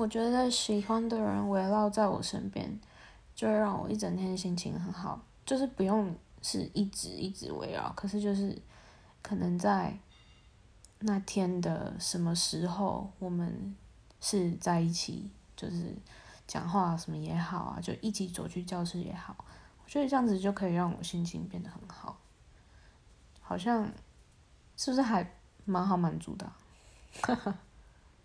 我觉得喜欢的人围绕在我身边，就会让我一整天心情很好。就是不用是一直一直围绕，可是就是可能在那天的什么时候，我们是在一起，就是讲话什么也好啊，就一起走去教室也好。我觉得这样子就可以让我心情变得很好，好像是不是还蛮好满足的？哈哈。